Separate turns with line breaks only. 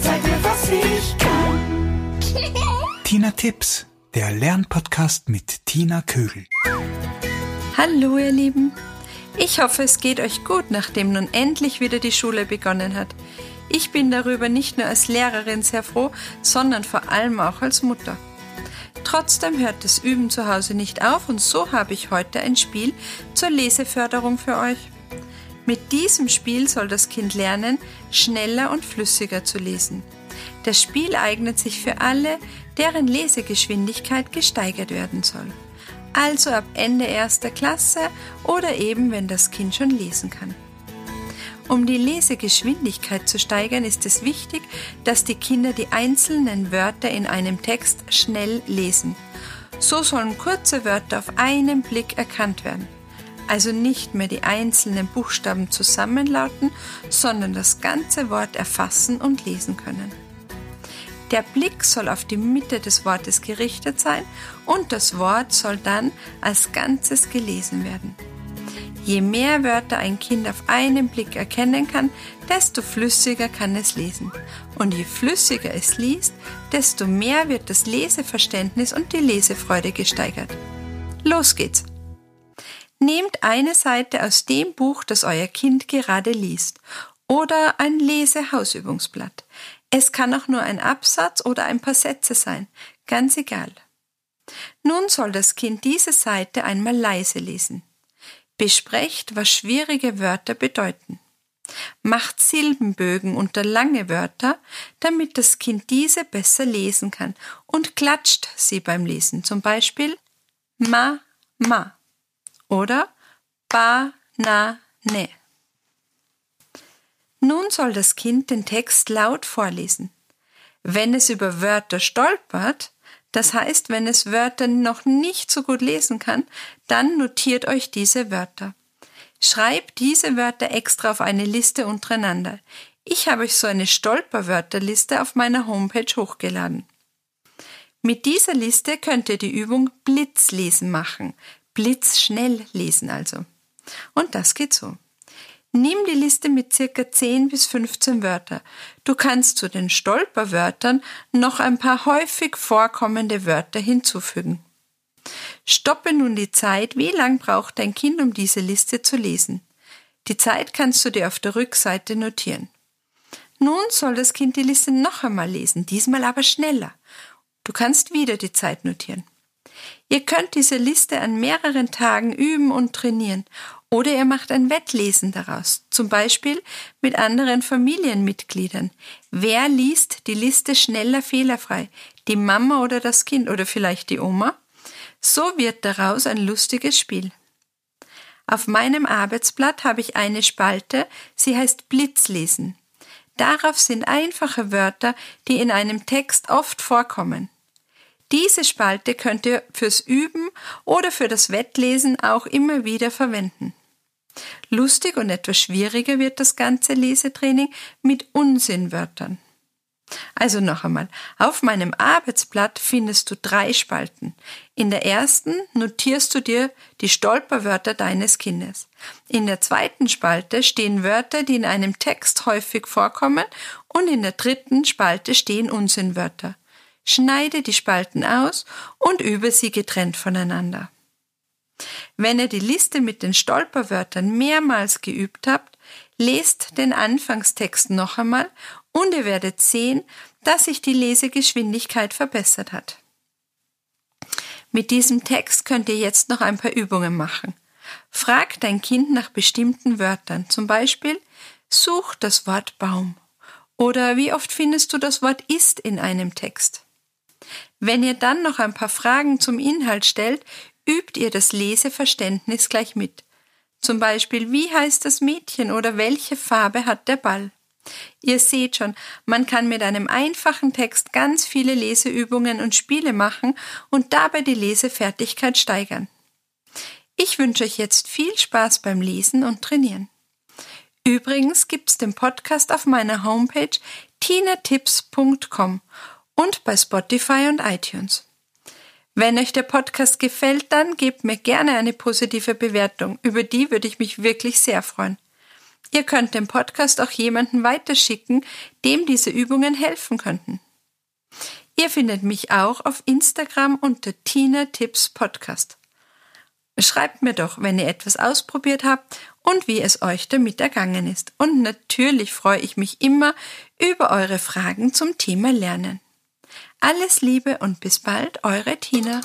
Zeig mir, was ich kann. Tina Tipps, der Lernpodcast mit Tina Kögel.
Hallo, ihr Lieben. Ich hoffe, es geht euch gut, nachdem nun endlich wieder die Schule begonnen hat. Ich bin darüber nicht nur als Lehrerin sehr froh, sondern vor allem auch als Mutter. Trotzdem hört das Üben zu Hause nicht auf und so habe ich heute ein Spiel zur Leseförderung für euch. Mit diesem Spiel soll das Kind lernen, schneller und flüssiger zu lesen. Das Spiel eignet sich für alle, deren Lesegeschwindigkeit gesteigert werden soll. Also ab Ende erster Klasse oder eben wenn das Kind schon lesen kann. Um die Lesegeschwindigkeit zu steigern, ist es wichtig, dass die Kinder die einzelnen Wörter in einem Text schnell lesen. So sollen kurze Wörter auf einen Blick erkannt werden also nicht mehr die einzelnen Buchstaben zusammenlauten, sondern das ganze Wort erfassen und lesen können. Der Blick soll auf die Mitte des Wortes gerichtet sein und das Wort soll dann als Ganzes gelesen werden. Je mehr Wörter ein Kind auf einen Blick erkennen kann, desto flüssiger kann es lesen. Und je flüssiger es liest, desto mehr wird das Leseverständnis und die Lesefreude gesteigert. Los geht's! Nehmt eine Seite aus dem Buch, das euer Kind gerade liest, oder ein Lesehausübungsblatt. Es kann auch nur ein Absatz oder ein paar Sätze sein, ganz egal. Nun soll das Kind diese Seite einmal leise lesen. Besprecht, was schwierige Wörter bedeuten. Macht Silbenbögen unter lange Wörter, damit das Kind diese besser lesen kann und klatscht sie beim Lesen, zum Beispiel ma, ma oder Ba-na-ne. Nun soll das Kind den Text laut vorlesen. Wenn es über Wörter stolpert, das heißt, wenn es Wörter noch nicht so gut lesen kann, dann notiert euch diese Wörter. Schreibt diese Wörter extra auf eine Liste untereinander. Ich habe euch so eine Stolperwörterliste auf meiner Homepage hochgeladen. Mit dieser Liste könnt ihr die Übung Blitzlesen machen blitzschnell lesen also. Und das geht so. Nimm die Liste mit circa 10 bis 15 Wörter. Du kannst zu den Stolperwörtern noch ein paar häufig vorkommende Wörter hinzufügen. Stoppe nun die Zeit, wie lang braucht dein Kind, um diese Liste zu lesen. Die Zeit kannst du dir auf der Rückseite notieren. Nun soll das Kind die Liste noch einmal lesen, diesmal aber schneller. Du kannst wieder die Zeit notieren. Ihr könnt diese Liste an mehreren Tagen üben und trainieren oder ihr macht ein Wettlesen daraus, zum Beispiel mit anderen Familienmitgliedern. Wer liest die Liste schneller fehlerfrei? Die Mama oder das Kind oder vielleicht die Oma? So wird daraus ein lustiges Spiel. Auf meinem Arbeitsblatt habe ich eine Spalte, sie heißt Blitzlesen. Darauf sind einfache Wörter, die in einem Text oft vorkommen. Diese Spalte könnt ihr fürs Üben oder für das Wettlesen auch immer wieder verwenden. Lustig und etwas schwieriger wird das ganze Lesetraining mit Unsinnwörtern. Also noch einmal, auf meinem Arbeitsblatt findest du drei Spalten. In der ersten notierst du dir die Stolperwörter deines Kindes. In der zweiten Spalte stehen Wörter, die in einem Text häufig vorkommen und in der dritten Spalte stehen Unsinnwörter schneide die Spalten aus und übe sie getrennt voneinander. Wenn ihr die Liste mit den Stolperwörtern mehrmals geübt habt, lest den Anfangstext noch einmal und ihr werdet sehen, dass sich die Lesegeschwindigkeit verbessert hat. Mit diesem Text könnt ihr jetzt noch ein paar Übungen machen. Frag dein Kind nach bestimmten Wörtern, zum Beispiel such das Wort Baum oder wie oft findest du das Wort ist in einem Text. Wenn ihr dann noch ein paar Fragen zum Inhalt stellt, übt ihr das Leseverständnis gleich mit. Zum Beispiel, wie heißt das Mädchen oder welche Farbe hat der Ball? Ihr seht schon, man kann mit einem einfachen Text ganz viele Leseübungen und Spiele machen und dabei die Lesefertigkeit steigern. Ich wünsche euch jetzt viel Spaß beim Lesen und Trainieren. Übrigens gibt's den Podcast auf meiner Homepage tinatips.com und bei Spotify und iTunes. Wenn euch der Podcast gefällt, dann gebt mir gerne eine positive Bewertung. Über die würde ich mich wirklich sehr freuen. Ihr könnt den Podcast auch jemanden weiterschicken, dem diese Übungen helfen könnten. Ihr findet mich auch auf Instagram unter Tina Tipps Podcast. Schreibt mir doch, wenn ihr etwas ausprobiert habt und wie es euch damit ergangen ist. Und natürlich freue ich mich immer über eure Fragen zum Thema Lernen. Alles Liebe und bis bald, eure
Tina.